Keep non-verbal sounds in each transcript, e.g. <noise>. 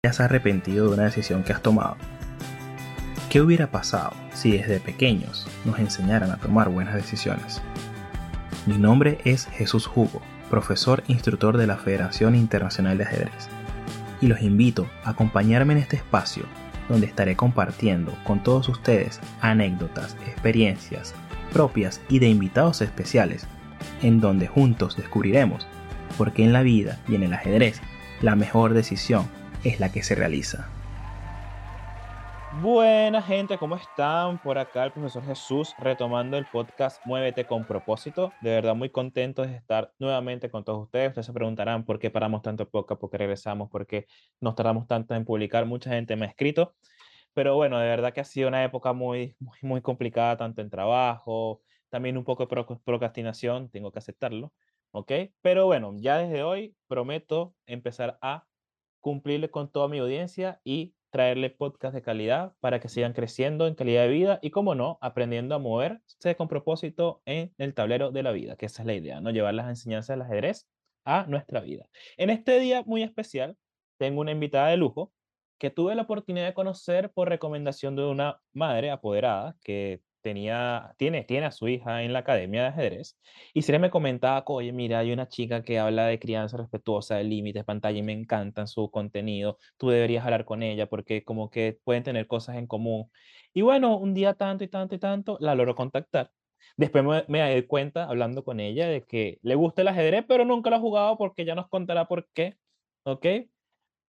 ¿Te has arrepentido de una decisión que has tomado? ¿Qué hubiera pasado si desde pequeños nos enseñaran a tomar buenas decisiones? Mi nombre es Jesús Hugo, profesor instructor de la Federación Internacional de Ajedrez, y los invito a acompañarme en este espacio donde estaré compartiendo con todos ustedes anécdotas, experiencias propias y de invitados especiales, en donde juntos descubriremos por qué en la vida y en el ajedrez la mejor decisión es la que se realiza. Buena gente, ¿cómo están? Por acá el profesor Jesús retomando el podcast Muévete con propósito. De verdad muy contento de estar nuevamente con todos ustedes. Ustedes se preguntarán por qué paramos tanto podcast, por qué regresamos, por qué nos tardamos tanto en publicar. Mucha gente me ha escrito. Pero bueno, de verdad que ha sido una época muy, muy, muy complicada, tanto en trabajo, también un poco de procrastinación, tengo que aceptarlo, ¿ok? Pero bueno, ya desde hoy prometo empezar a cumplirle con toda mi audiencia y traerle podcast de calidad para que sigan creciendo en calidad de vida y, como no, aprendiendo a moverse con propósito en el tablero de la vida, que esa es la idea, ¿no? Llevar las enseñanzas del ajedrez a nuestra vida. En este día muy especial, tengo una invitada de lujo que tuve la oportunidad de conocer por recomendación de una madre apoderada que tenía, tiene, tiene a su hija en la academia de ajedrez, y se me comentaba, oye, mira, hay una chica que habla de crianza respetuosa, de límites, pantalla, y me encantan su contenido, tú deberías hablar con ella porque como que pueden tener cosas en común. Y bueno, un día tanto y tanto y tanto, la logro contactar. Después me, me di cuenta, hablando con ella, de que le gusta el ajedrez, pero nunca lo ha jugado porque ya nos contará por qué, ¿ok?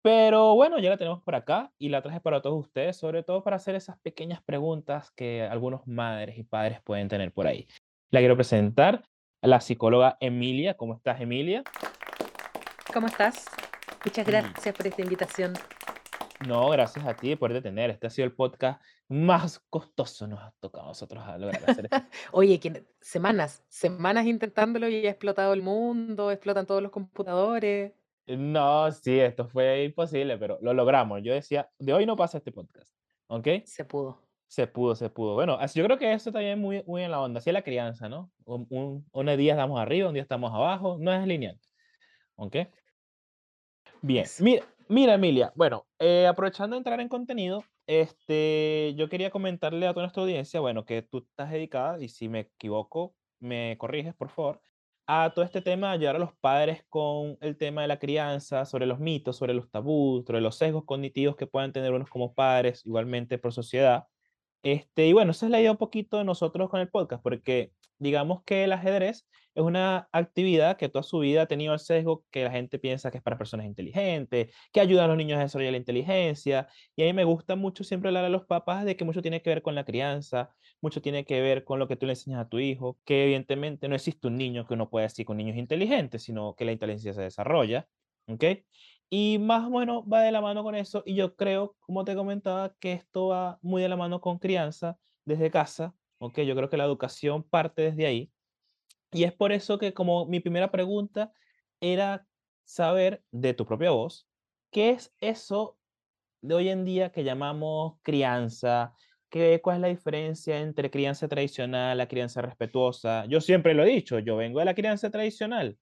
Pero bueno, ya la tenemos por acá y la traje para todos ustedes, sobre todo para hacer esas pequeñas preguntas que algunos madres y padres pueden tener por ahí. La quiero presentar a la psicóloga Emilia. ¿Cómo estás, Emilia? ¿Cómo estás? Muchas Mm. gracias por esta invitación. No, gracias a ti por detener. Este ha sido el podcast más costoso nos ha tocado a nosotros a lograr hacer. <laughs> Oye, que semanas, semanas intentándolo y ha explotado el mundo, explotan todos los computadores. No, sí, esto fue imposible, pero lo logramos. Yo decía, de hoy no pasa este podcast, ¿ok? Se pudo. Se pudo, se pudo. Bueno, así yo creo que eso también es muy, muy en la onda. Así es la crianza, ¿no? Un, un, unos días estamos arriba, un día estamos abajo, no es lineal. ¿Ok? Bien, mira, mira Emilia, bueno, eh, aprovechando de entrar en contenido, este, yo quería comentarle a toda nuestra audiencia, bueno, que tú estás dedicada, y si me equivoco, me corriges, por favor, a todo este tema de ayudar a los padres con el tema de la crianza, sobre los mitos, sobre los tabús, sobre los sesgos cognitivos que puedan tener unos como padres, igualmente por sociedad. Este, y bueno, esa es la idea un poquito de nosotros con el podcast, porque digamos que el ajedrez es una actividad que toda su vida ha tenido el sesgo que la gente piensa que es para personas inteligentes, que ayuda a los niños a desarrollar la inteligencia. Y a mí me gusta mucho siempre hablar a los papás de que mucho tiene que ver con la crianza, mucho tiene que ver con lo que tú le enseñas a tu hijo, que evidentemente no existe un niño que uno pueda decir con niños inteligentes, sino que la inteligencia se desarrolla. ¿Ok? Y más o menos va de la mano con eso. Y yo creo, como te comentaba, que esto va muy de la mano con crianza desde casa. ¿ok? Yo creo que la educación parte desde ahí. Y es por eso que como mi primera pregunta era saber de tu propia voz, ¿qué es eso de hoy en día que llamamos crianza? ¿Qué, ¿Cuál es la diferencia entre crianza tradicional, la crianza respetuosa? Yo siempre lo he dicho, yo vengo de la crianza tradicional.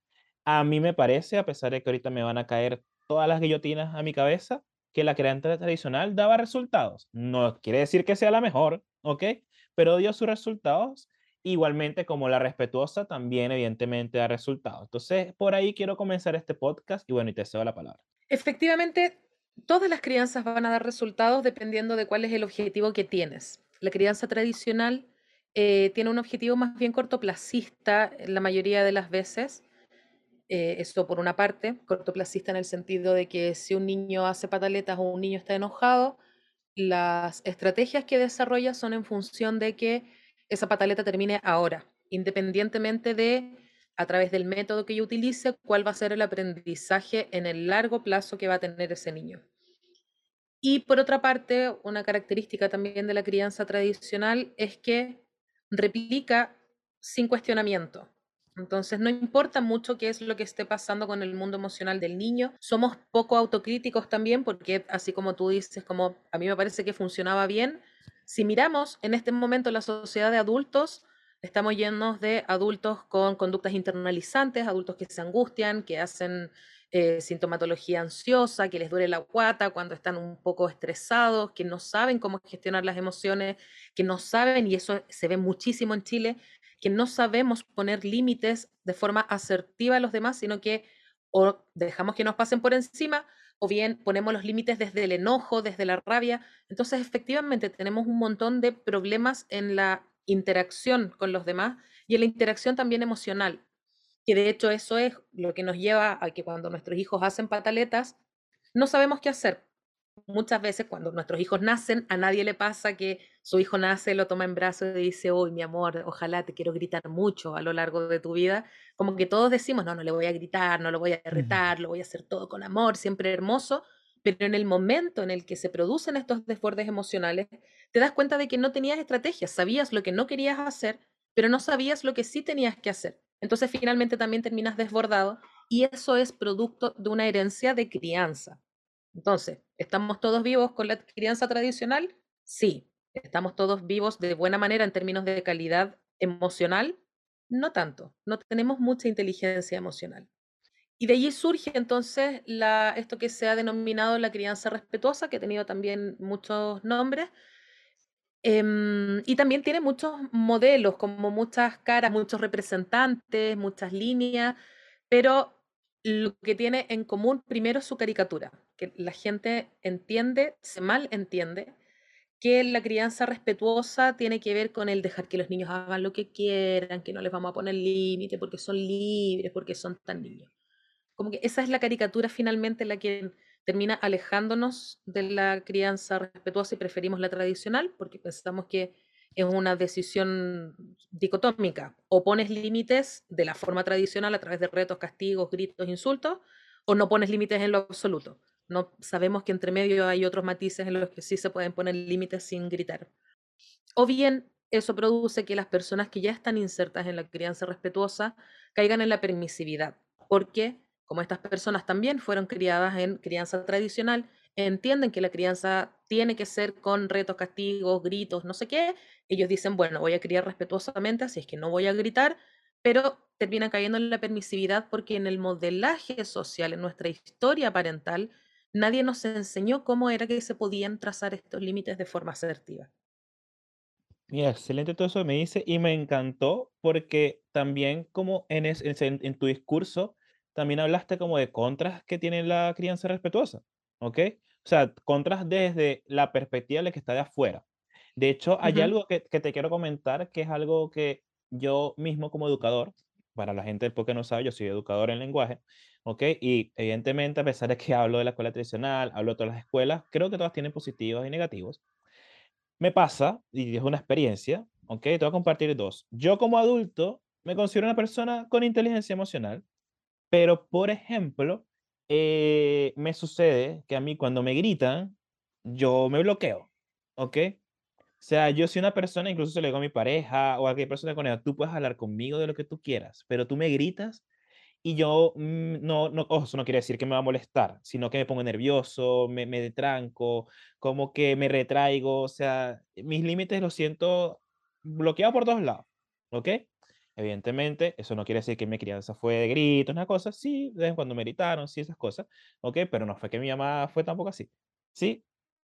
A mí me parece, a pesar de que ahorita me van a caer todas las guillotinas a mi cabeza, que la crianza tradicional daba resultados. No quiere decir que sea la mejor, ¿ok? Pero dio sus resultados igualmente como la respetuosa también evidentemente da resultados. Entonces, por ahí quiero comenzar este podcast y bueno, y te cedo la palabra. Efectivamente, todas las crianzas van a dar resultados dependiendo de cuál es el objetivo que tienes. La crianza tradicional eh, tiene un objetivo más bien cortoplacista la mayoría de las veces. Eh, esto por una parte, cortoplacista en el sentido de que si un niño hace pataletas o un niño está enojado, las estrategias que desarrolla son en función de que esa pataleta termine ahora, independientemente de, a través del método que yo utilice, cuál va a ser el aprendizaje en el largo plazo que va a tener ese niño. Y por otra parte, una característica también de la crianza tradicional es que replica sin cuestionamiento. Entonces, no importa mucho qué es lo que esté pasando con el mundo emocional del niño. Somos poco autocríticos también, porque así como tú dices, como a mí me parece que funcionaba bien, si miramos en este momento la sociedad de adultos, estamos llenos de adultos con conductas internalizantes, adultos que se angustian, que hacen eh, sintomatología ansiosa, que les duele la guata cuando están un poco estresados, que no saben cómo gestionar las emociones, que no saben, y eso se ve muchísimo en Chile, que no sabemos poner límites de forma asertiva a los demás, sino que o dejamos que nos pasen por encima o bien ponemos los límites desde el enojo, desde la rabia. Entonces, efectivamente, tenemos un montón de problemas en la interacción con los demás y en la interacción también emocional, que de hecho eso es lo que nos lleva a que cuando nuestros hijos hacen pataletas, no sabemos qué hacer, muchas veces cuando nuestros hijos nacen, a nadie le pasa que su hijo nace, lo toma en brazos y dice, uy, mi amor, ojalá te quiero gritar mucho a lo largo de tu vida. Como que todos decimos, no, no le voy a gritar, no lo voy a retar, lo voy a hacer todo con amor, siempre hermoso. Pero en el momento en el que se producen estos desbordes emocionales, te das cuenta de que no tenías estrategias, sabías lo que no querías hacer, pero no sabías lo que sí tenías que hacer. Entonces finalmente también terminas desbordado y eso es producto de una herencia de crianza. Entonces, ¿estamos todos vivos con la crianza tradicional? Sí. ¿Estamos todos vivos de buena manera en términos de calidad emocional? No tanto. No tenemos mucha inteligencia emocional. Y de allí surge entonces esto que se ha denominado la crianza respetuosa, que ha tenido también muchos nombres, em, y también tiene muchos modelos, como muchas caras, muchos representantes, muchas líneas, pero lo que tiene en común primero es su caricatura, que la gente entiende, se mal entiende, que la crianza respetuosa tiene que ver con el dejar que los niños hagan lo que quieran, que no les vamos a poner límite porque son libres, porque son tan niños. Como que esa es la caricatura finalmente la que termina alejándonos de la crianza respetuosa y preferimos la tradicional porque pensamos que es una decisión dicotómica. O pones límites de la forma tradicional a través de retos, castigos, gritos, insultos, o no pones límites en lo absoluto. No sabemos que entre medio hay otros matices en los que sí se pueden poner límites sin gritar. O bien eso produce que las personas que ya están insertas en la crianza respetuosa caigan en la permisividad, porque como estas personas también fueron criadas en crianza tradicional, entienden que la crianza tiene que ser con retos, castigos, gritos, no sé qué, ellos dicen, bueno, voy a criar respetuosamente, así es que no voy a gritar, pero terminan cayendo en la permisividad porque en el modelaje social, en nuestra historia parental, nadie nos enseñó cómo era que se podían trazar estos límites de forma asertiva. Mira, excelente todo eso que me dice y me encantó porque también como en, en tu discurso también hablaste como de contras que tiene la crianza respetuosa, ¿ok? O sea, contras desde la perspectiva de que está de afuera. De hecho, hay algo que, te quiero comentar que es algo que yo mismo como educador, para la gente porque no sabe, yo soy educador en lenguaje, ¿ok? Y evidentemente, a pesar de que hablo de la escuela tradicional, hablo de todas las escuelas, creo que todas tienen positivos y negativos. Me pasa, y es una experiencia, ¿ok? Te voy a compartir dos. Yo como adulto me considero una persona con inteligencia emocional, pero por ejemplo, eh, me sucede que a mí cuando me gritan, yo me bloqueo, ¿ok? O sea, yo soy una persona, incluso se lo digo a mi pareja o a cualquier persona con ella, tú puedes hablar conmigo de lo que tú quieras, pero tú me gritas y yo mm, no, no, eso no quiere decir que me va a molestar, sino que me pongo nervioso, me, me detranco, como que me retraigo, o sea, mis límites los siento bloqueados por todos lados, ¿ok? Evidentemente, eso no quiere decir que mi crianza fue de gritos, una cosa, sí, de vez en cuando me gritaron, sí, esas cosas, ¿ok? Pero no fue que mi mamá fue tampoco así, ¿sí?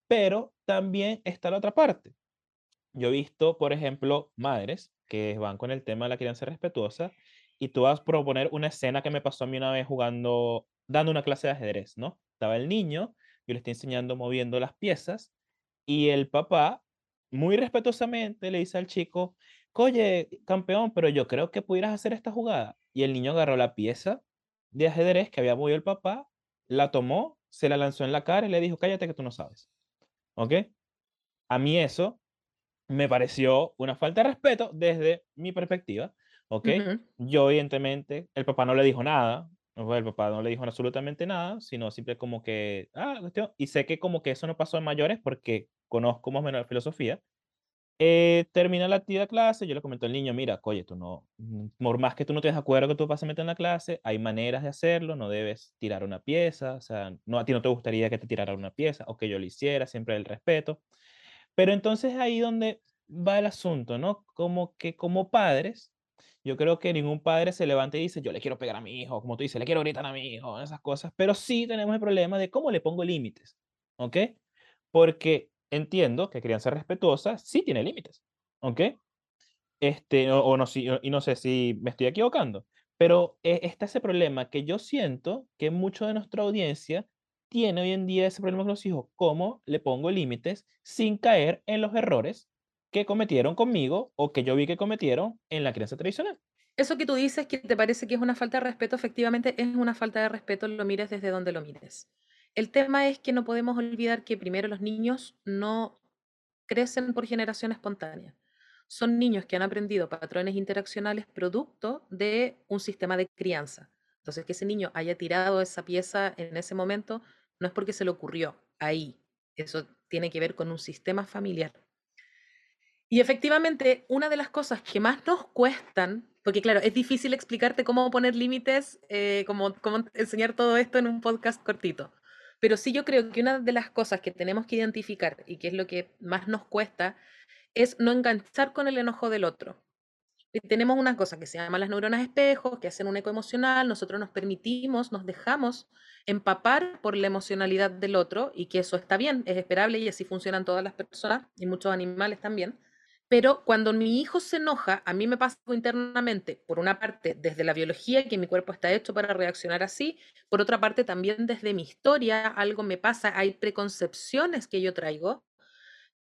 Pero también está la otra parte. Yo he visto, por ejemplo, madres que van con el tema de la crianza respetuosa y tú vas a proponer una escena que me pasó a mí una vez jugando, dando una clase de ajedrez, ¿no? Estaba el niño, yo le estoy enseñando moviendo las piezas y el papá, muy respetuosamente, le dice al chico, oye, campeón, pero yo creo que pudieras hacer esta jugada. Y el niño agarró la pieza de ajedrez que había movido el papá, la tomó, se la lanzó en la cara y le dijo, cállate que tú no sabes. ¿Ok? A mí eso me pareció una falta de respeto desde mi perspectiva. ¿Ok? Yo evidentemente, el papá no le dijo nada, el papá no le dijo absolutamente nada, sino simple como que, ah, cuestión, y sé que como que eso no pasó en mayores porque conozco más o menos la filosofía, eh, termina la de clase, yo le comento al niño, mira, oye, tú no, mm, por más que tú no estés de acuerdo que tú vas a meter en la clase, hay maneras de hacerlo, no debes tirar una pieza, o sea, no, a ti no te gustaría que te tirara una pieza o que yo lo hiciera, siempre el respeto. Pero entonces ahí donde va el asunto, ¿no? Como que como padres Yo creo que ningún padre se levanta y dice, yo le quiero pegar a mi hijo, como tú dices, le quiero gritar a mi hijo, esas cosas, pero sí tenemos el problema de cómo le pongo límites, ¿ok? Porque entiendo que crianza respetuosa sí tiene límites, ¿ok? Este, o, no, si, y no sé si me estoy equivocando, pero eh, está ese problema que yo siento que mucho de nuestra audiencia tiene hoy en día ese problema con los hijos, cómo le pongo límites sin caer en los errores que cometieron conmigo o que yo vi que cometieron en la crianza tradicional. Eso que tú dices que te parece que es una falta de respeto, efectivamente es una falta de respeto, lo mires desde donde lo mires. El tema es que no podemos olvidar que primero los niños no crecen por generación espontánea. Son niños que han aprendido patrones interaccionales producto de un sistema de crianza. Entonces, que ese niño haya tirado esa pieza en ese momento no es porque se le ocurrió ahí. Eso tiene que ver con un sistema familiar. Y efectivamente, una de las cosas que más nos cuestan, porque claro, es difícil explicarte cómo poner límites, eh, cómo, cómo enseñar todo esto en un podcast cortito. Pero sí yo creo que una de las cosas que tenemos que identificar y que es lo que más nos cuesta es no enganchar con el enojo del otro. Y tenemos una cosa que se llama las neuronas espejos, que hacen un eco emocional, nosotros nos permitimos, nos dejamos empapar por la emocionalidad del otro y que eso está bien, es esperable y así funcionan todas las personas y muchos animales también. Pero cuando mi hijo se enoja, a mí me pasa internamente, por una parte, desde la biología, que mi cuerpo está hecho para reaccionar así, por otra parte, también desde mi historia, algo me pasa, hay preconcepciones que yo traigo,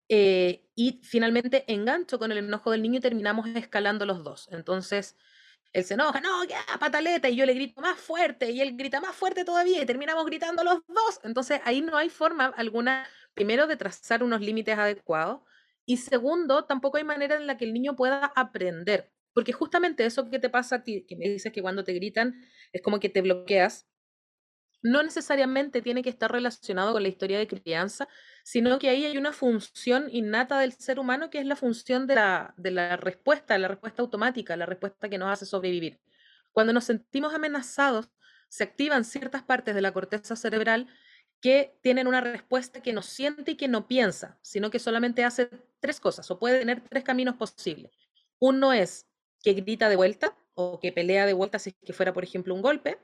eh, y finalmente engancho con el enojo del niño y terminamos escalando los dos. Entonces, él se enoja, no, ya, pataleta, y yo le grito más fuerte, y él grita más fuerte todavía, y terminamos gritando los dos. Entonces, ahí no hay forma alguna, primero, de trazar unos límites adecuados, y segundo, tampoco hay manera en la que el niño pueda aprender. Porque justamente eso que te pasa a ti, que me dices que cuando te gritan es como que te bloqueas, no necesariamente tiene que estar relacionado con la historia de crianza, sino que ahí hay una función innata del ser humano que es la función de la, de la respuesta, la respuesta automática, la respuesta que nos hace sobrevivir. Cuando nos sentimos amenazados, se activan ciertas partes de la corteza cerebral que tienen una respuesta que no siente y que no piensa, sino que solamente hace tres cosas o puede tener tres caminos posibles. Uno es que grita de vuelta o que pelea de vuelta si es que fuera, por ejemplo, un golpe.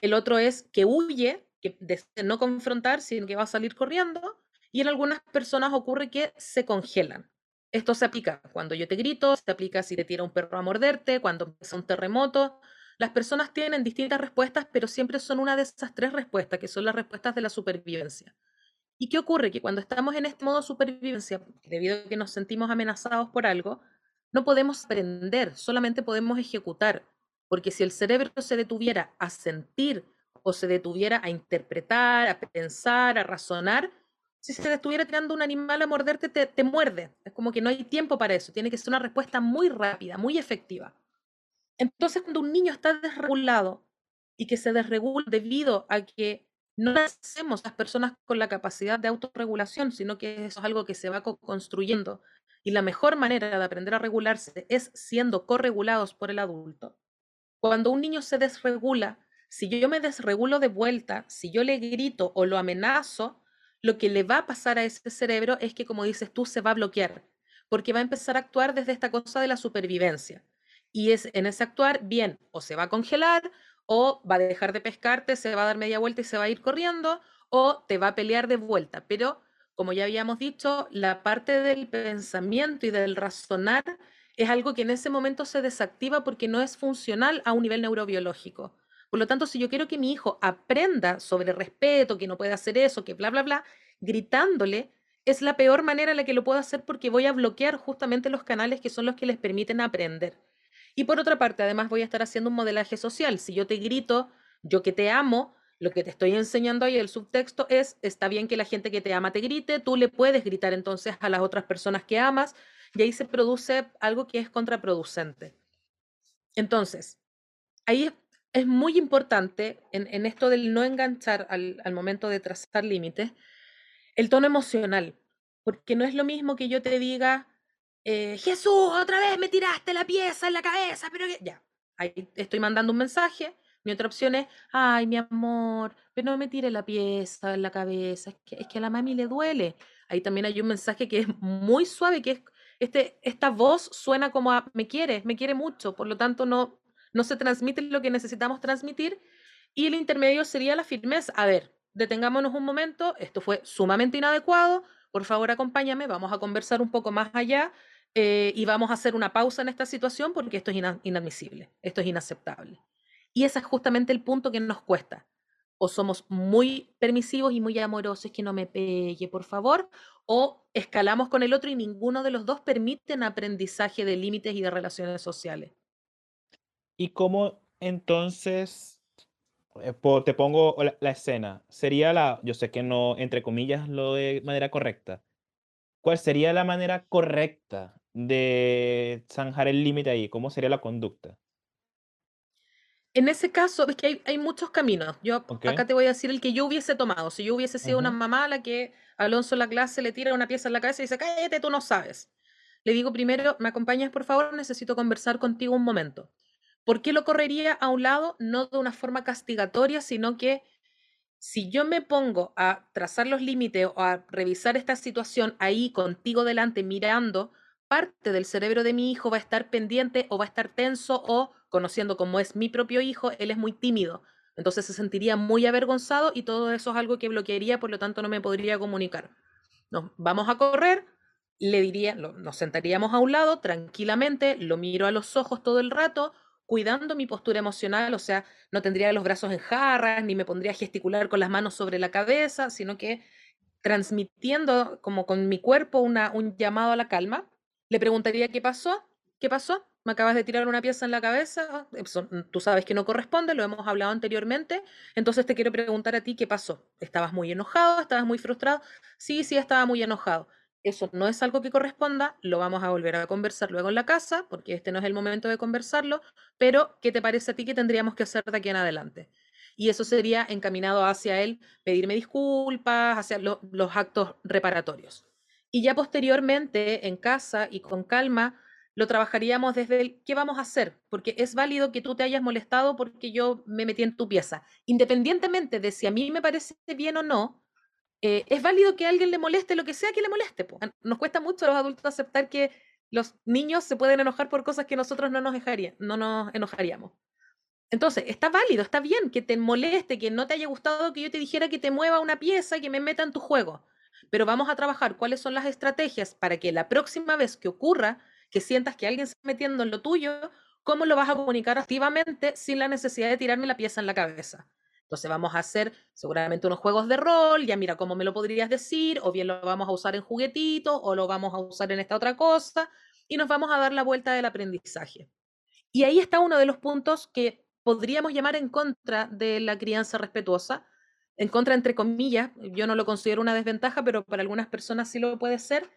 El otro es que huye, que de no confrontar, sino que va a salir corriendo. Y en algunas personas ocurre que se congelan. Esto se aplica cuando yo te grito, se aplica si te tira un perro a morderte, cuando empieza un terremoto, las personas tienen distintas respuestas, pero siempre son una de esas tres respuestas, que son las respuestas de la supervivencia. ¿Y qué ocurre? Que cuando estamos en este modo supervivencia, debido a que nos sentimos amenazados por algo, no podemos aprender, solamente podemos ejecutar. Porque si el cerebro se detuviera a sentir o se detuviera a interpretar, a pensar, a razonar, si se estuviera tirando un animal a morderte, te, te muerde. Es como que no hay tiempo para eso. Tiene que ser una respuesta muy rápida, muy efectiva. Entonces, cuando un niño está desregulado y que se desregula debido a que no nacemos las personas con la capacidad de autorregulación, sino que eso es algo que se va construyendo, y la mejor manera de aprender a regularse es siendo corregulados por el adulto. Cuando un niño se desregula, si yo me desregulo de vuelta, si yo le grito o lo amenazo, lo que le va a pasar a ese cerebro es que, como dices tú, se va a bloquear, porque va a empezar a actuar desde esta cosa de la supervivencia y es en ese actuar, bien, o se va a congelar, o va a dejar de pescarte, se va a dar media vuelta y se va a ir corriendo, o te va a pelear de vuelta. Pero, como ya habíamos dicho, la parte del pensamiento y del razonar es algo que en ese momento se desactiva porque no es funcional a un nivel neurobiológico. Por lo tanto, si yo quiero que mi hijo aprenda sobre respeto, que no puede hacer eso, que bla, bla, bla, gritándole, es la peor manera en la que lo puedo hacer porque voy a bloquear justamente los canales que son los que les permiten aprender. Y por otra parte, además voy a estar haciendo un modelaje social. Si yo te grito, yo que te amo, lo que te estoy enseñando ahí, el subtexto es, está bien que la gente que te ama te grite, tú le puedes gritar entonces a las otras personas que amas, y ahí se produce algo que es contraproducente. Entonces, ahí es muy importante en, esto del no enganchar al, al momento de trazar límites, el tono emocional, porque no es lo mismo que yo te diga, eh, Jesús, otra vez me tiraste la pieza en la cabeza, pero que... ya, ahí estoy mandando un mensaje. Mi otra opción es, ay, mi amor, pero no me tire la pieza en la cabeza, es que, es que a la mami le duele. Ahí también hay un mensaje que es muy suave, que es este, esta voz suena como a me quiere, me quiere mucho, por lo tanto no, no se transmite lo que necesitamos transmitir. Y el intermedio sería la firmeza. A ver, detengámonos un momento, esto fue sumamente inadecuado, por favor acompáñame, vamos a conversar un poco más allá eh, y vamos a hacer una pausa en esta situación porque esto es inadmisible, esto es inaceptable. Y ese es justamente el punto que nos cuesta. O somos muy permisivos y muy amorosos, que no me pegue, por favor, o escalamos con el otro y ninguno de los dos permiten aprendizaje de límites y de relaciones sociales. ¿Y cómo entonces, eh, te pongo la, escena, sería la, yo sé que no, entre comillas, lo de manera correcta, ¿cuál sería la manera correcta de zanjar el límite ahí? ¿Cómo sería la conducta? En ese caso, es que hay, muchos caminos. Yo acá te voy a decir el que yo hubiese tomado. Si yo hubiese sido una mamá a la que Alonso en la clase le tira una pieza en la cabeza y dice, cállate, tú no sabes. Le digo primero, ¿me acompañas por favor? Necesito conversar contigo un momento. ¿Por qué lo correría a un lado? No de una forma castigatoria, sino que si yo me pongo a trazar los límites o a revisar esta situación ahí contigo delante mirando, parte del cerebro de mi hijo va a estar pendiente o va a estar tenso o conociendo cómo es mi propio hijo, él es muy tímido. Entonces se sentiría muy avergonzado y todo eso es algo que bloquearía, por lo tanto no me podría comunicar. Nos vamos a correr, le diría, nos sentaríamos a un lado tranquilamente, lo miro a los ojos todo el rato, cuidando mi postura emocional, o sea, no tendría los brazos en jarras, ni me pondría a gesticular con las manos sobre la cabeza, sino que transmitiendo como con mi cuerpo una, un llamado a la calma. Le preguntaría qué pasó, qué pasó, me acabas de tirar una pieza en la cabeza, mm, tú sabes que no corresponde, lo hemos hablado anteriormente, entonces te quiero preguntar a ti qué pasó. ¿Estabas muy enojado? ¿Estabas muy frustrado? Sí, sí, estaba muy enojado. Eso no es algo que corresponda, lo vamos a volver a conversar luego en la casa, porque este no es el momento de conversarlo, pero ¿qué te parece a ti que tendríamos que hacer de aquí en adelante? Y eso sería encaminado hacia él pedirme disculpas, hacia los actos reparatorios. Y ya posteriormente, en casa y con calma, lo trabajaríamos desde el qué vamos a hacer, porque es válido que tú te hayas molestado porque yo me metí en tu pieza. Independientemente de si a mí me parece bien o no, eh, es válido que a alguien le moleste lo que sea que le moleste. Nos cuesta mucho a los adultos aceptar que los niños se pueden enojar por cosas que nosotros no nos, no nos enojaríamos. Entonces, está válido, está bien que te moleste, que no te haya gustado que yo te dijera que te mueva una pieza y que me meta en tu juego. Pero vamos a trabajar cuáles son las estrategias para que la próxima vez que ocurra que sientas que alguien se está metiendo en lo tuyo, ¿cómo lo vas a comunicar activamente sin la necesidad de tirarme la pieza en la cabeza? Entonces vamos a hacer seguramente unos juegos de rol, ya mira cómo me lo podrías decir, o bien lo vamos a usar en juguetito, o lo vamos a usar en esta otra cosa, y nos vamos a dar la vuelta del aprendizaje. Y ahí está uno de los puntos que podríamos llamar en contra de la crianza respetuosa, en contra entre comillas, yo no lo considero una desventaja, pero para algunas personas sí lo puede ser,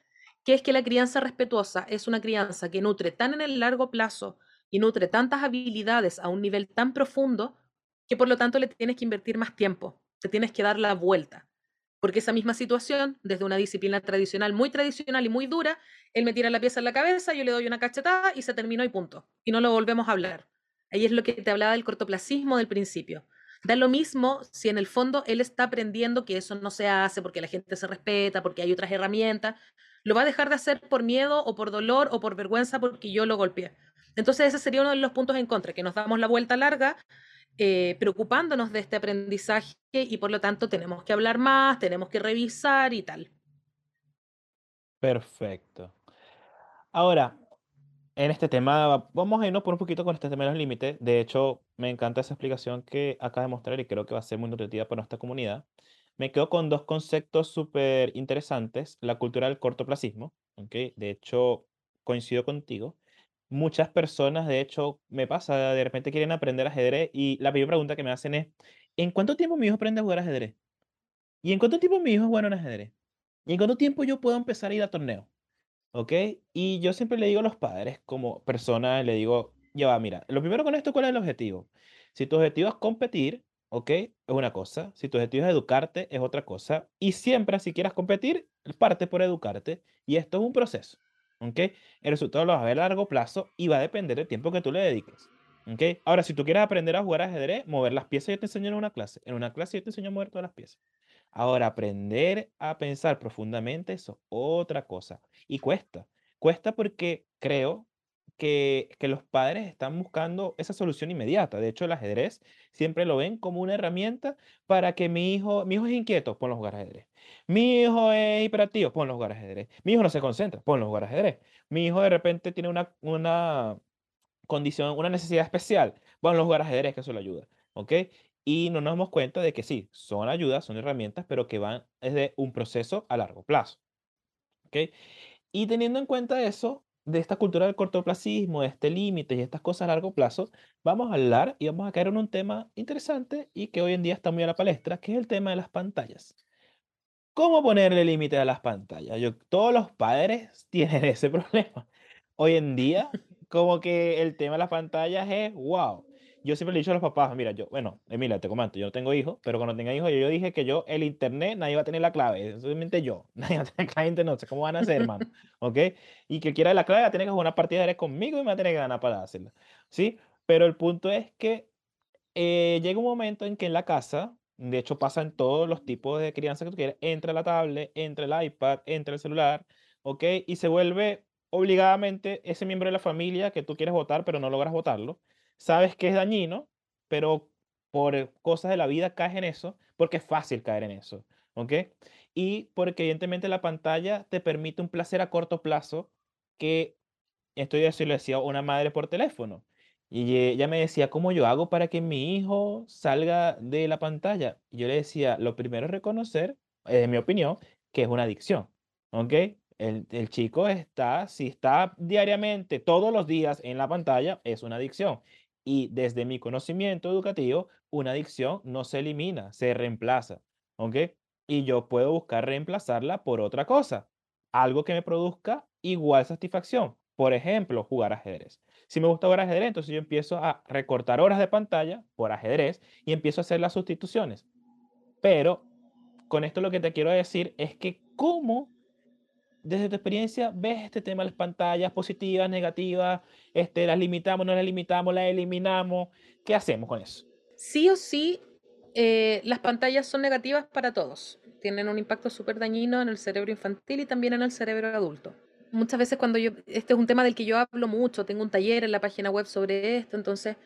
que es que la crianza respetuosa es una crianza que nutre tan en el largo plazo y nutre tantas habilidades a un nivel tan profundo que por lo tanto le tienes que invertir más tiempo, te tienes que dar la vuelta. Porque esa misma situación, desde una disciplina tradicional, muy tradicional y muy dura, él me tira la pieza en la cabeza, yo le doy una cachetada y se terminó y punto. Y no lo volvemos a hablar. Ahí es lo que te hablaba del cortoplacismo del principio. Da lo mismo si en el fondo él está aprendiendo que eso no se hace porque la gente se respeta, porque hay otras herramientas lo va a dejar de hacer por miedo o por dolor o por vergüenza porque yo lo golpeé. Entonces ese sería uno de los puntos en contra, que nos damos la vuelta larga eh, preocupándonos de este aprendizaje y por lo tanto tenemos que hablar más, tenemos que revisar y tal. Perfecto. Ahora, en este tema, vamos a irnos por un poquito con este tema de los límites. De hecho, me encanta esa explicación que acaba de mostrar y creo que va a ser muy nutritiva para nuestra comunidad. Me quedo con dos conceptos súper interesantes. La cultura del cortoplacismo, ¿ok? De hecho, coincido contigo. Muchas personas, de hecho, me pasa, de repente quieren aprender ajedrez y la primera pregunta que me hacen es, ¿en cuánto tiempo mi hijo aprende a jugar ajedrez? ¿Y en cuánto tiempo mi hijo es bueno en ajedrez? ¿Y en cuánto tiempo yo puedo empezar a ir a torneo? ¿Ok? Y yo siempre le digo a los padres, como persona, le digo, ya va, mira, lo primero con esto, ¿cuál es el objetivo? Si tu objetivo es competir, ¿ok? Es una cosa. Si tu objetivo es educarte, es otra cosa. Y siempre, si quieras competir, parte por educarte. Y esto es un proceso, ¿ok? El resultado lo vas a ver a largo plazo y va a depender del tiempo que tú le dediques. ¿ok? Ahora, si tú quieres aprender a jugar ajedrez, mover las piezas, yo te enseño en una clase. En una clase yo te enseño a mover todas las piezas. Ahora, aprender a pensar profundamente, eso es otra cosa. Y cuesta. Cuesta porque creo que, que los padres están buscando esa solución inmediata. De hecho, el ajedrez siempre lo ven como una herramienta para que mi hijo, mi hijo es inquieto, ponlo a jugar ajedrez. Mi hijo es hiperactivo, ponlo a jugar ajedrez. Mi hijo no se concentra, ponlo a jugar ajedrez. Mi hijo de repente tiene una, una condición, una necesidad especial, ponlo a jugar ajedrez, que eso le ayuda. ¿Ok? Y no nos damos cuenta de que sí, son ayudas, son herramientas, pero que van desde un proceso a largo plazo. ¿Ok? Y teniendo en cuenta eso, de esta cultura del cortoplacismo, de este límite y estas cosas a largo plazo, vamos a hablar y vamos a caer en un tema interesante y que hoy en día está muy a la palestra, que es el tema de las pantallas. ¿Cómo ponerle límite a las pantallas? Yo, todos los padres <laughs> tienen ese problema. Hoy en día, como que el tema de las pantallas es, wow, yo siempre le he dicho a los papás, mira, yo, bueno, Emilia, te comento, yo no tengo hijos, pero cuando tenga hijos, yo, dije que yo, el internet, nadie va a tener la clave, solamente yo, <laughs> nadie va a tener la clave no sé cómo van a hacer, hermano, ¿ok? Y que quiera la clave, va a tener que jugar una partida de conmigo y me va a tener que ganar para hacerla, ¿sí? Pero el punto es que eh, llega un momento en que en la casa, de hecho pasa en todos los tipos de crianza que tú quieras, entra la tablet, entra el iPad, entra el celular, ¿ok? Y se vuelve obligadamente ese miembro de la familia que tú quieres votar, pero no logras votarlo sabes que es dañino, pero por cosas de la vida caes en eso, porque es fácil caer en eso, ¿ok? Y porque evidentemente la pantalla te permite un placer a corto plazo que, esto ya se lo decía una madre por teléfono, y ella me decía, ¿cómo yo hago para que mi hijo salga de la pantalla? Y yo le decía, lo primero es reconocer, en mi opinión, que es una adicción, ¿ok? El, chico está, si está diariamente, todos los días en la pantalla, es una adicción. Y desde mi conocimiento educativo, una adicción no se elimina, se reemplaza. ¿Ok? Y yo puedo buscar reemplazarla por otra cosa, algo que me produzca igual satisfacción. Por ejemplo, jugar ajedrez. Si me gusta jugar ajedrez, entonces yo empiezo a recortar horas de pantalla por ajedrez y empiezo a hacer las sustituciones. Pero con esto lo que te quiero decir es que cómo desde tu experiencia, ¿ves este tema de las pantallas positivas, negativas? Este, ¿Las limitamos, no las limitamos, las eliminamos? ¿Qué hacemos con eso? Sí o sí, eh, las pantallas son negativas para todos. Tienen un impacto súper dañino en el cerebro infantil y también en el cerebro adulto. Muchas veces cuando yo, este es un tema del que yo hablo mucho, tengo un taller en la página web sobre esto, entonces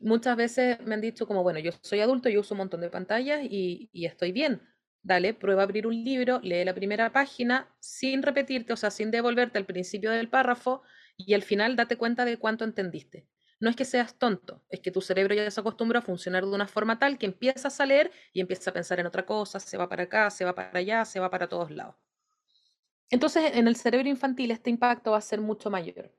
muchas veces me han dicho como, bueno, yo soy adulto, yo uso un montón de pantallas y, y estoy bien dale, prueba a abrir un libro, lee la primera página sin repetirte, o sea, sin devolverte al principio del párrafo y al final date cuenta de cuánto entendiste. No es que seas tonto, es que tu cerebro ya se acostumbra a funcionar de una forma tal que empiezas a leer y empiezas a pensar en otra cosa, se va para acá, se va para allá, se va para todos lados. Entonces, en el cerebro infantil este impacto va a ser mucho mayor.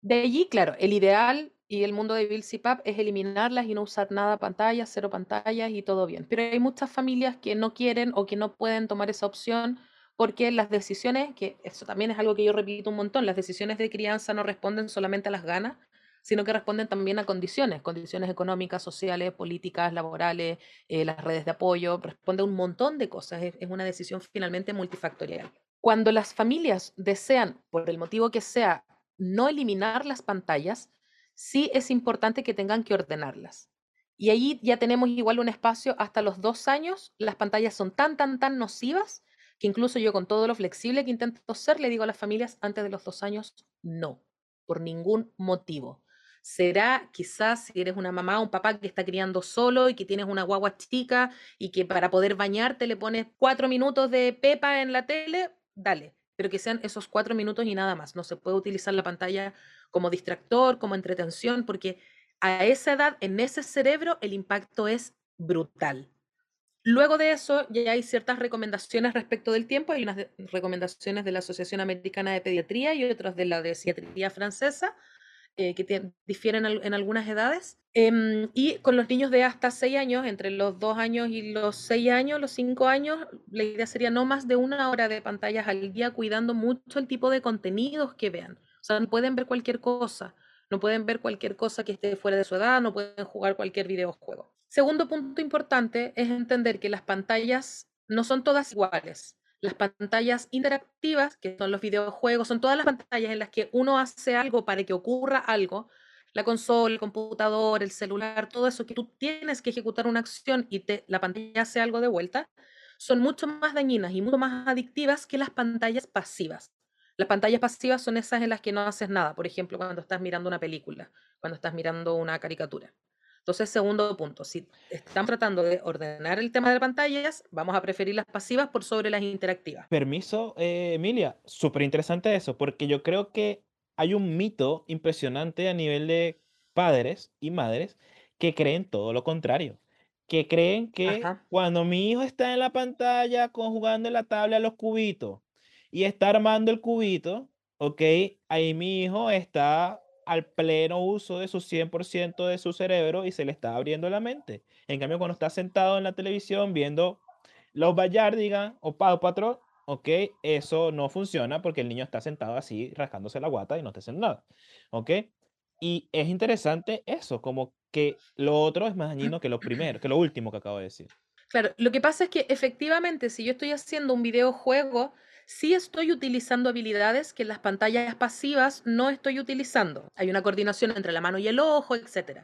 De allí, claro, el ideal y el mundo de Bill CPAP es eliminarlas y no usar nada pantallas, cero pantallas y todo bien. Pero hay muchas familias que no quieren o que no pueden tomar esa opción porque las decisiones, que eso también es algo que yo repito un montón, las decisiones de crianza no responden solamente a las ganas, sino que responden también a condiciones, condiciones económicas, sociales, políticas, laborales, eh, las redes de apoyo, responde a un montón de cosas, es, es una decisión finalmente multifactorial. Cuando las familias desean, por el motivo que sea, no eliminar las pantallas, sí es importante que tengan que ordenarlas. Y ahí ya tenemos igual un espacio hasta los dos años. Las pantallas son tan, tan, tan nocivas que incluso yo con todo lo flexible que intento ser, le digo a las familias antes de los dos años, no, por ningún motivo. Será quizás si eres una mamá o un papá que está criando solo y que tienes una guagua chica y que para poder bañarte le pones cuatro minutos de pepa en la tele, dale, pero que sean esos cuatro minutos y nada más. No se puede utilizar la pantalla como distractor, como entretención, porque a esa edad, en ese cerebro, el impacto es brutal. Luego de eso, ya hay ciertas recomendaciones respecto del tiempo. Hay unas recomendaciones de la Asociación Americana de Pediatría y otras de la de Psiquiatría Francesa, eh, que difieren en algunas edades. Em, y con los niños de hasta 6 años, entre los 2 años y los 6 años, los 5 años, la idea sería no más de una hora de pantallas al día, cuidando mucho el tipo de contenidos que vean sea, no pueden ver cualquier cosa, no pueden ver cualquier cosa que esté fuera de su edad, no pueden jugar cualquier videojuego. Segundo punto importante es entender que las pantallas no son todas iguales. Las pantallas interactivas, que son los videojuegos, son todas las pantallas en las que uno hace algo para que ocurra algo, la consola, el computador, el celular, todo eso que tú tienes que ejecutar una acción y te, la pantalla hace algo de vuelta, son mucho más dañinas y mucho más adictivas que las pantallas pasivas. Las pantallas pasivas son esas en las que no haces nada, por ejemplo, cuando estás mirando una película, cuando estás mirando una caricatura. Entonces, segundo punto, si estamos tratando de ordenar el tema de pantallas, vamos a preferir las pasivas por sobre las interactivas. Permiso, eh, Emilia, súper interesante eso, porque yo creo que hay un mito impresionante a nivel de padres y madres que creen todo lo contrario, que creen que cuando mi hijo está en la pantalla con, jugando en la tabla los cubitos y está armando el cubito, ok, ahí mi hijo está al pleno uso de su 100% de su cerebro y se le está abriendo la mente. En cambio, cuando está sentado en la televisión viendo los Bayardigan o Pau Patrol, ok, eso no funciona porque el niño está sentado así rascándose la guata y no está haciendo nada, ok. Y es interesante eso, como que lo otro es más dañino que lo primero, que lo último que acabo de decir. Claro, lo que pasa es que efectivamente, si yo estoy haciendo un videojuego, sí estoy utilizando habilidades que en las pantallas pasivas no estoy utilizando. Hay una coordinación entre la mano y el ojo, etc.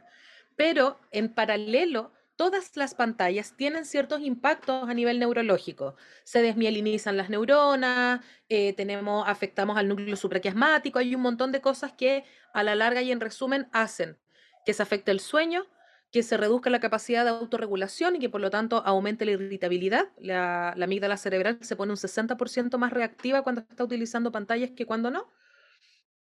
Pero en paralelo, todas las pantallas tienen ciertos impactos a nivel neurológico. Se desmielinizan las neuronas, eh, tenemos, afectamos al núcleo supraquiasmático, hay un montón de cosas que a la larga y en resumen hacen que se afecte el sueño, que se reduzca la capacidad de autorregulación y que por lo tanto aumente la irritabilidad. La, la amígdala cerebral se pone un 60% más reactiva cuando está utilizando pantallas que cuando no.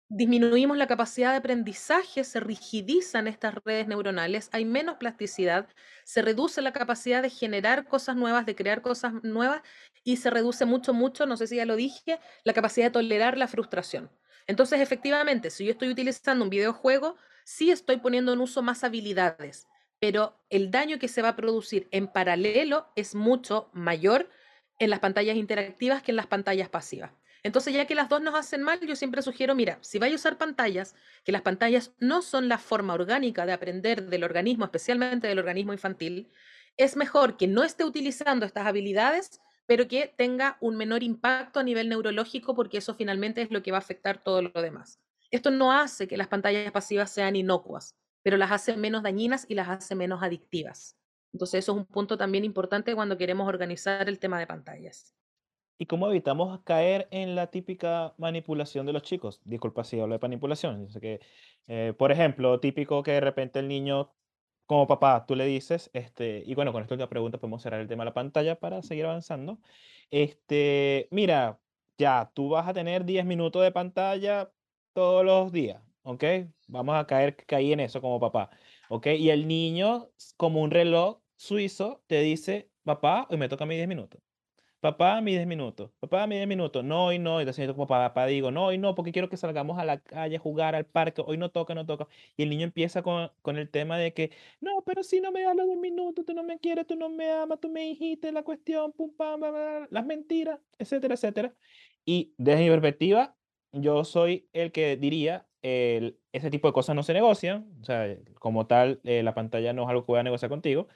Disminuimos la capacidad de aprendizaje, se rigidizan estas redes neuronales, hay menos plasticidad, se reduce la capacidad de generar cosas nuevas, de crear cosas nuevas y se reduce mucho, mucho, no sé si ya lo dije, la capacidad de tolerar la frustración. Entonces, efectivamente, si yo estoy utilizando un videojuego, sí estoy poniendo en uso más habilidades, pero el daño que se va a producir en paralelo es mucho mayor en las pantallas interactivas que en las pantallas pasivas. Entonces, ya que las dos nos hacen mal, yo siempre sugiero, mira, si vais a usar pantallas, que las pantallas no son la forma orgánica de aprender del organismo, especialmente del organismo infantil, es mejor que no esté utilizando estas habilidades, pero que tenga un menor impacto a nivel neurológico, porque eso finalmente es lo que va a afectar todo lo demás. Esto no hace que las pantallas pasivas sean inocuas pero las hace menos dañinas y las hace menos adictivas. Entonces eso es un punto también importante cuando queremos organizar el tema de pantallas. ¿Y cómo evitamos caer en la típica manipulación de los chicos? Disculpa si hablo de manipulación. que, eh, por ejemplo, típico que de repente el niño, como papá, tú le dices, este, y bueno, con esta última pregunta podemos cerrar el tema de la pantalla para seguir avanzando. Este, mira, ya, tú vas a tener 10 minutos de pantalla todos los días. ¿Ok? Vamos a caer caí en eso como papá, ¿ok? Y el niño, como un reloj suizo, te dice, papá, hoy me toca mí 10 minutos. Papá, mi 10 minutos. Papá, mi 10 minutos. No, y no. Entonces yo como papá, digo, no, y no, porque quiero que salgamos a la calle a jugar al parque. Hoy no toca, no toca. Y el niño empieza con, con el tema de que, no, pero si no me das los 10 minutos, tú no me quieres, tú no me amas, tú me dijiste la cuestión, pum, pam, las mentiras, etcétera, etcétera. Y desde mi perspectiva, yo soy el que diría, ese tipo de cosas no se negocian, o sea, como tal, eh, la pantalla no es algo que voy a negociar contigo,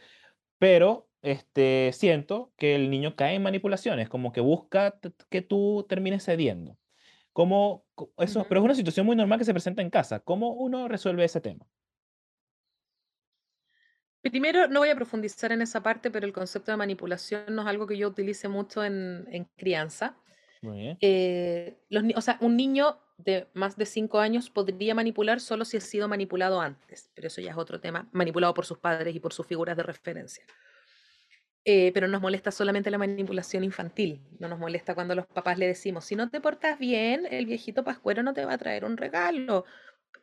pero este, siento que el niño cae en manipulaciones, como que busca que tú termines cediendo. ¿Cómo, eso, Pero es una situación muy normal que se presenta en casa. ¿Cómo uno resuelve ese tema? Primero, no voy a profundizar en esa parte, pero el concepto de manipulación no es algo que yo utilice mucho en, en crianza. Eh, los, o sea, un niño de más de 5 años podría manipular solo si ha sido manipulado antes, pero eso ya es otro tema, manipulado por sus padres y por sus figuras de referencia. Eh, pero nos molesta solamente la manipulación infantil, no nos molesta cuando los papás le decimos, si no te portas bien, el viejito pascuero no te va a traer un regalo.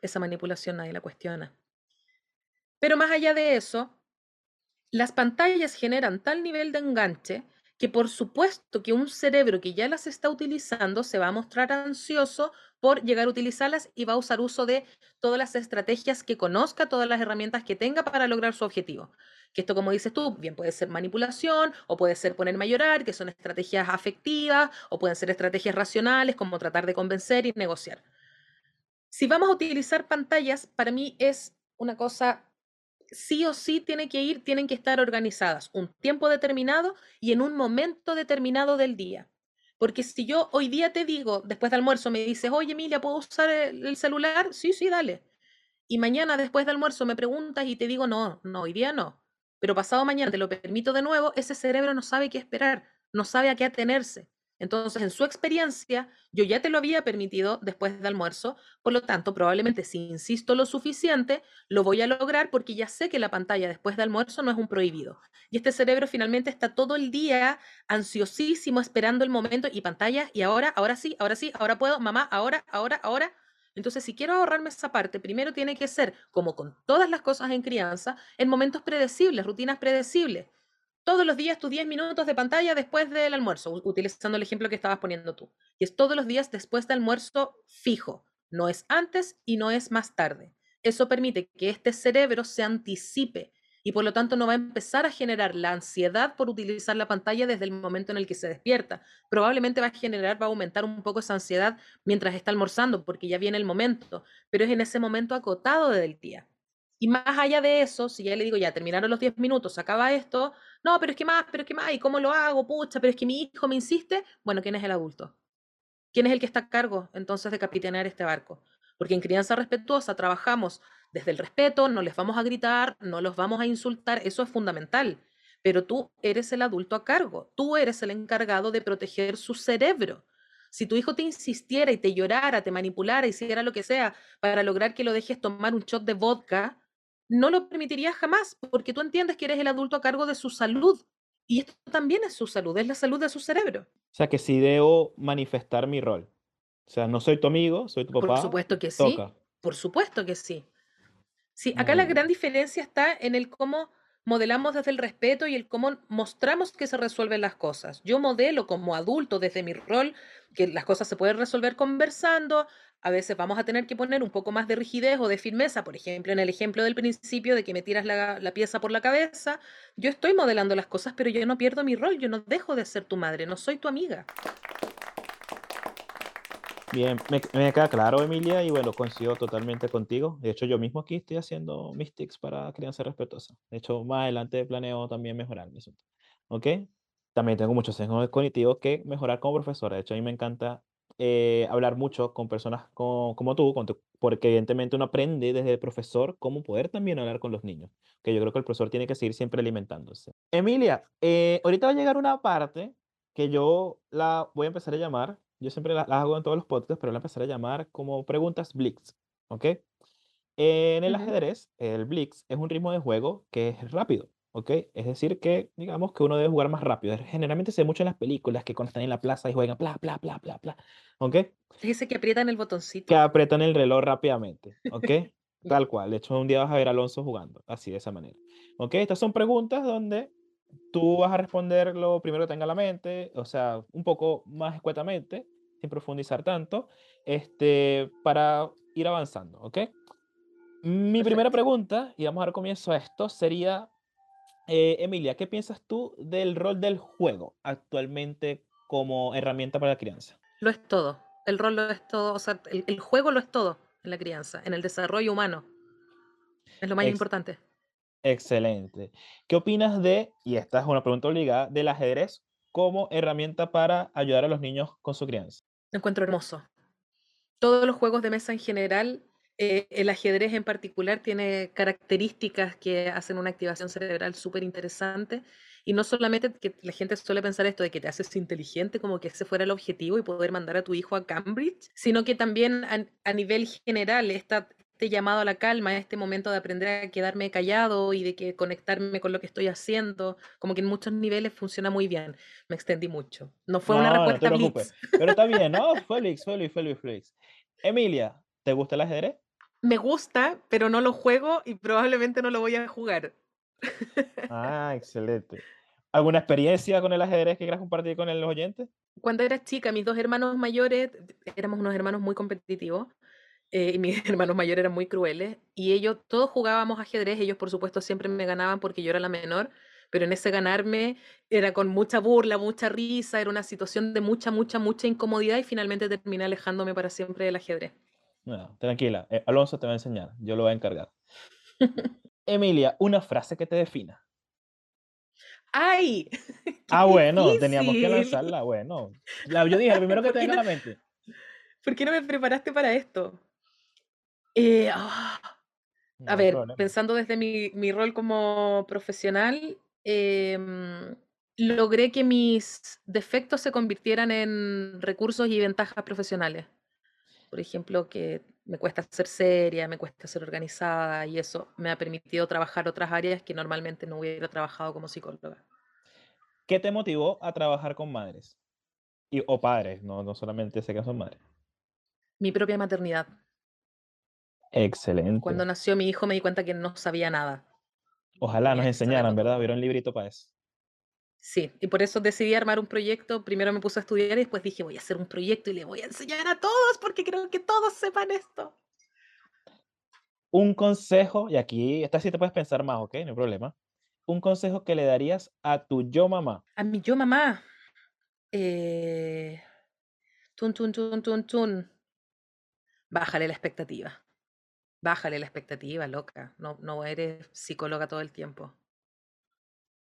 Esa manipulación nadie la cuestiona. Pero más allá de eso, las pantallas generan tal nivel de enganche que por supuesto que un cerebro que ya las está utilizando se va a mostrar ansioso por llegar a utilizarlas y va a usar uso de todas las estrategias que conozca, todas las herramientas que tenga para lograr su objetivo. Que esto, como dices tú, bien puede ser manipulación o puede ser ponerme a llorar, que son estrategias afectivas o pueden ser estrategias racionales como tratar de convencer y negociar. Si vamos a utilizar pantallas, para mí es una cosa sí o sí tiene que ir, tienen que estar organizadas un tiempo determinado y en un momento determinado del día. Porque si yo hoy día te digo, después de almuerzo, me dices, oye Emilia, ¿puedo usar el, celular? Sí, sí, dale. Y mañana después de almuerzo me preguntas y te digo, no, no, hoy día no. Pero pasado mañana te lo permito de nuevo, ese cerebro no sabe qué esperar, no sabe a qué atenerse. Entonces, en su experiencia, yo ya te lo había permitido después del almuerzo, por lo tanto, probablemente si insisto lo suficiente, lo voy a lograr porque ya sé que la pantalla después del almuerzo no es un prohibido. Y este cerebro finalmente está todo el día ansiosísimo esperando el momento y pantalla, y ahora, ahora sí, ahora sí, ahora puedo, mamá, ahora, ahora, ahora. Entonces, si quiero ahorrarme esa parte, primero tiene que ser, como con todas las cosas en crianza, en momentos predecibles, rutinas predecibles todos los días tus 10 minutos de pantalla después del almuerzo, utilizando el ejemplo que estabas poniendo tú. Y es todos los días después del almuerzo fijo, no es antes y no es más tarde. Eso permite que este cerebro se anticipe y por lo tanto no va a empezar a generar la ansiedad por utilizar la pantalla desde el momento en el que se despierta. Probablemente va a generar, va a aumentar un poco esa ansiedad mientras está almorzando, porque ya viene el momento, pero es en ese momento acotado del día. Y más allá de eso, si ya le digo, ya terminaron los 10 minutos, acaba esto, no, pero es que más, pero es que más, ¿y cómo lo hago? Pucha, pero es que mi hijo me insiste. Bueno, ¿quién es el adulto? ¿Quién es el que está a cargo entonces de capitanear este barco? Porque en crianza respetuosa trabajamos desde el respeto, no les vamos a gritar, no los vamos a insultar, eso es fundamental. Pero tú eres el adulto a cargo, tú eres el encargado de proteger su cerebro. Si tu hijo te insistiera y te llorara, te manipulara, hiciera lo que sea para lograr que lo dejes tomar un shot de vodka, no lo permitirías jamás, porque tú entiendes que eres el adulto a cargo de su salud. Y esto también es su salud, es la salud de su cerebro. O sea, que si debo manifestar mi rol. O sea, no soy tu amigo, soy tu papá. Por supuesto que sí. Por supuesto que sí. Sí, acá la gran diferencia está en el cómo modelamos desde el respeto y el cómo mostramos que se resuelven las cosas. Yo modelo como adulto desde mi rol que las cosas se pueden resolver conversando, a veces vamos a tener que poner un poco más de rigidez o de firmeza, por ejemplo, en el ejemplo del principio de que me tiras la, pieza por la cabeza, yo estoy modelando las cosas, pero yo no pierdo mi rol, yo no dejo de ser tu madre, no soy tu amiga. Bien, me, queda claro, Emilia, y bueno, coincido totalmente contigo. De hecho, yo mismo aquí estoy haciendo mis tics para crianza respetuosa. De hecho, más adelante planeo también mejorar mi asunto. ¿Ok? También tengo muchos sesgos cognitivos que mejorar como profesora. De hecho, a mí me encanta eh, hablar mucho con personas como tú, porque evidentemente uno aprende desde el profesor cómo poder también hablar con los niños, que yo creo que el profesor tiene que seguir siempre alimentándose. Emilia, eh, ahorita va a llegar una parte que yo la voy a empezar a llamar, yo siempre la, hago en todos los podcasts, pero la voy a empezar a llamar como preguntas Blitz, ¿ok? En el ajedrez, el Blitz es un ritmo de juego que es rápido. ¿ok? Es decir, que digamos que uno debe jugar más rápido. Generalmente se ve mucho en las películas que cuando están en la plaza y juegan, bla, bla, bla, bla, bla, ¿ok? Dice que aprietan el botoncito. Que aprietan el reloj rápidamente, ¿ok? <laughs> Tal cual. De hecho, un día vas a ver a Alonso jugando, así, de esa manera. ¿Ok? Estas son preguntas donde tú vas a responder lo primero que tenga en la mente, o sea, un poco más escuetamente, sin profundizar tanto, este, para ir avanzando, ¿ok? Mi primera pregunta, y vamos a dar comienzo a esto, sería, eh, Emilia, ¿qué piensas tú del rol del juego actualmente como herramienta para la crianza? Lo es todo. El rol lo es todo. O sea, el, juego lo es todo en la crianza, en el desarrollo humano. Es lo más importante. Excelente. ¿Qué opinas de, y esta es una pregunta obligada, del ajedrez como herramienta para ayudar a los niños con su crianza? Lo encuentro hermoso. Todos los juegos de mesa en general eh, el ajedrez en particular tiene características que hacen una activación cerebral súper interesante. Y no solamente que la gente suele pensar esto de que te haces inteligente, como que ese fuera el objetivo y poder mandar a tu hijo a Cambridge, sino que también a, nivel general, esta, este llamado a la calma, este momento de aprender a quedarme callado y de que conectarme con lo que estoy haciendo, como que en muchos niveles funciona muy bien. Me extendí mucho. No fue una respuesta no Pero está bien, ¿no? Félix, Félix, Félix, Félix. Emilia, ¿te gusta el ajedrez? me gusta, pero no lo juego y probablemente no lo voy a jugar. <laughs> Ah, excelente. ¿Alguna experiencia con el ajedrez que quieras compartir con los oyentes? Cuando era chica, mis dos hermanos mayores, éramos unos hermanos muy competitivos, eh, y mis <laughs> hermanos mayores eran muy crueles, y ellos, todos jugábamos ajedrez, ellos por supuesto siempre me ganaban porque yo era la menor, pero en ese ganarme era con mucha burla, mucha risa, era una situación de mucha, mucha, mucha incomodidad y finalmente terminé alejándome para siempre del ajedrez. No, tranquila, eh, Alonso te va a enseñar, yo lo voy a encargar. <laughs> Emilia, una frase que te defina. ¡Ay! <laughs> Ah, bueno, teníamos que lanzarla, bueno. yo dije, lo primero que te venga a la mente. ¿Por qué no me preparaste para esto? Eh, ah, a ver, pensando desde mi, mi, rol como profesional, em, logré que mis defectos se convirtieran en recursos y ventajas profesionales. Por ejemplo, que me cuesta ser seria, me cuesta ser organizada y eso me ha permitido trabajar otras áreas que normalmente no hubiera trabajado como psicóloga. ¿Qué te motivó a trabajar con madres? Y, o padres, no, no solamente sé que son madres. Mi propia maternidad. Excelente. Cuando nació mi hijo me di cuenta que no sabía nada. Ojalá nos enseñaran, ¿verdad? Hubiera un librito para eso. Sí, y por eso decidí armar un proyecto. Primero me puse a estudiar y después dije, voy a hacer un proyecto y le voy a enseñar a todos porque creo que todos sepan esto. Un consejo, y aquí, esta sí te puedes pensar más, ¿ok? No hay problema. Un consejo que le darías a tu yo mamá. A mi yo mamá. Eh, tun, tun, tun, tun, tun. Bájale la expectativa. Bájale la expectativa, loca. No, no eres psicóloga todo el tiempo.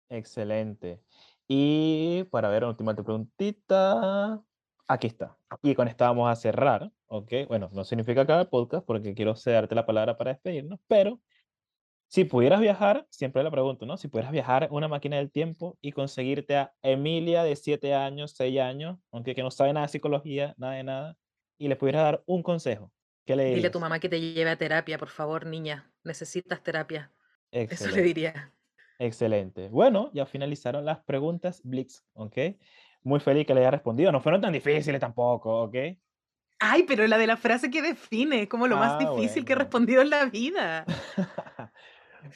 Excelente. Y para ver, última preguntita. Aquí está. Y con esta vamos a cerrar, ¿ok? Bueno, no significa acabar el podcast porque quiero cederte la palabra para despedirnos, pero si pudieras viajar, siempre le pregunto, ¿no? Si pudieras viajar una máquina del tiempo y conseguirte a Emilia de 7 años, 6 años, aunque que no sabe nada de psicología, nada de nada, y le pudieras dar un consejo, ¿qué le Dile a tu mamá que te lleve a terapia, por favor, niña. Necesitas terapia. Eso le Excelente. diría. Excelente. Bueno, ya finalizaron las preguntas Blitz, ¿ok? Muy feliz que le haya respondido. No fueron tan difíciles tampoco, ¿ok? Ay, pero la de la frase que define, es como lo más Ah, difícil que he respondido en la vida. <laughs>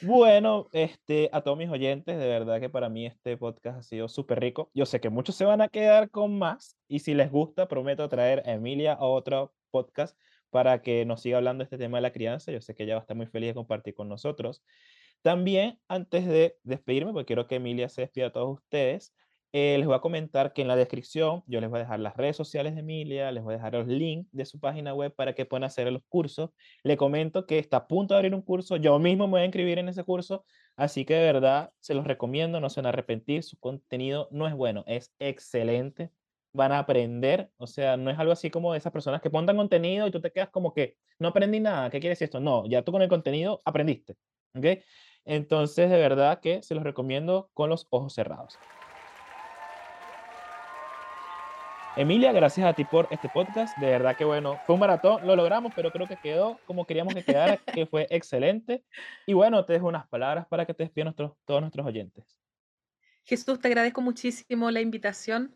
Bueno, este, a todos mis oyentes, de verdad que para mí este podcast ha sido súper rico. Yo sé que muchos se van a quedar con más y si les gusta, prometo traer a Emilia a otro podcast para que nos siga hablando de este tema de la crianza. Yo sé que ella va a estar muy feliz de compartir con nosotros. También, antes de despedirme, porque quiero que Emilia se despida a todos ustedes, eh, les voy a comentar que en la descripción yo les voy a dejar las redes sociales de Emilia, les voy a dejar los links de su página web para que puedan hacer los cursos. Le comento que está a punto de abrir un curso, yo mismo me voy a inscribir en ese curso, así que de verdad se los recomiendo, no se van a arrepentir, su contenido no es bueno, es excelente, van a aprender, o sea, no es algo así como esas personas que pongan contenido y tú te quedas como que no aprendí nada, ¿qué quiere decir esto? No, ya tú con el contenido aprendiste, ¿ok? Entonces, de verdad que se los recomiendo con los ojos cerrados. Emilia, gracias a ti por este podcast. De verdad que bueno, fue un maratón, lo logramos, pero creo que quedó como queríamos que quedara, que fue excelente. Y bueno, te dejo unas palabras para que te despidan todos nuestros oyentes. Jesús, te agradezco muchísimo la invitación.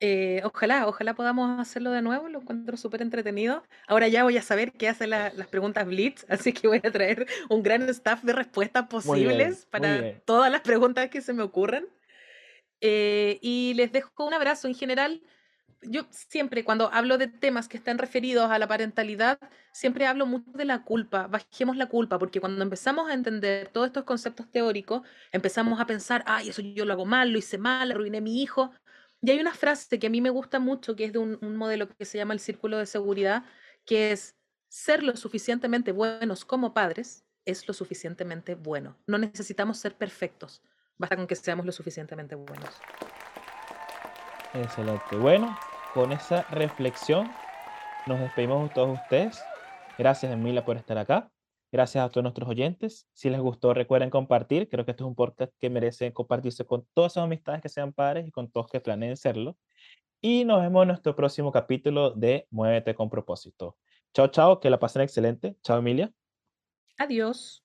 Eh, ojalá, ojalá podamos hacerlo de nuevo, lo encuentro súper entretenido. Ahora ya voy a saber qué hacen la- las preguntas Blitz, <laughs> así que voy a traer un gran staff de respuestas bien, posibles muy para bien. todas las preguntas que se me ocurran. Eh, y les dejo un abrazo en general. Yo siempre cuando hablo de temas que están referidos a la parentalidad, siempre hablo mucho de la culpa, bajemos la culpa, porque cuando empezamos a entender todos estos conceptos teóricos, empezamos a pensar, ay, eso yo lo hago mal, lo hice mal, arruiné a mi hijo. Y hay una frase que a mí me gusta mucho, que es de un, modelo que se llama el círculo de seguridad, que es ser lo suficientemente buenos como padres es lo suficientemente bueno. No necesitamos ser perfectos, basta con que seamos lo suficientemente buenos. Excelente. Bueno, con esa reflexión nos despedimos de todos ustedes. Gracias, Emilia, por estar acá. Gracias a todos nuestros oyentes. Si les gustó, recuerden compartir. Creo que este es un podcast que merece compartirse con todas sus amistades que sean padres y con todos que planeen serlo. Y nos vemos en nuestro próximo capítulo de Muévete con propósito. Chao, chao, que la pasen excelente. Chao, Emilia. Adiós.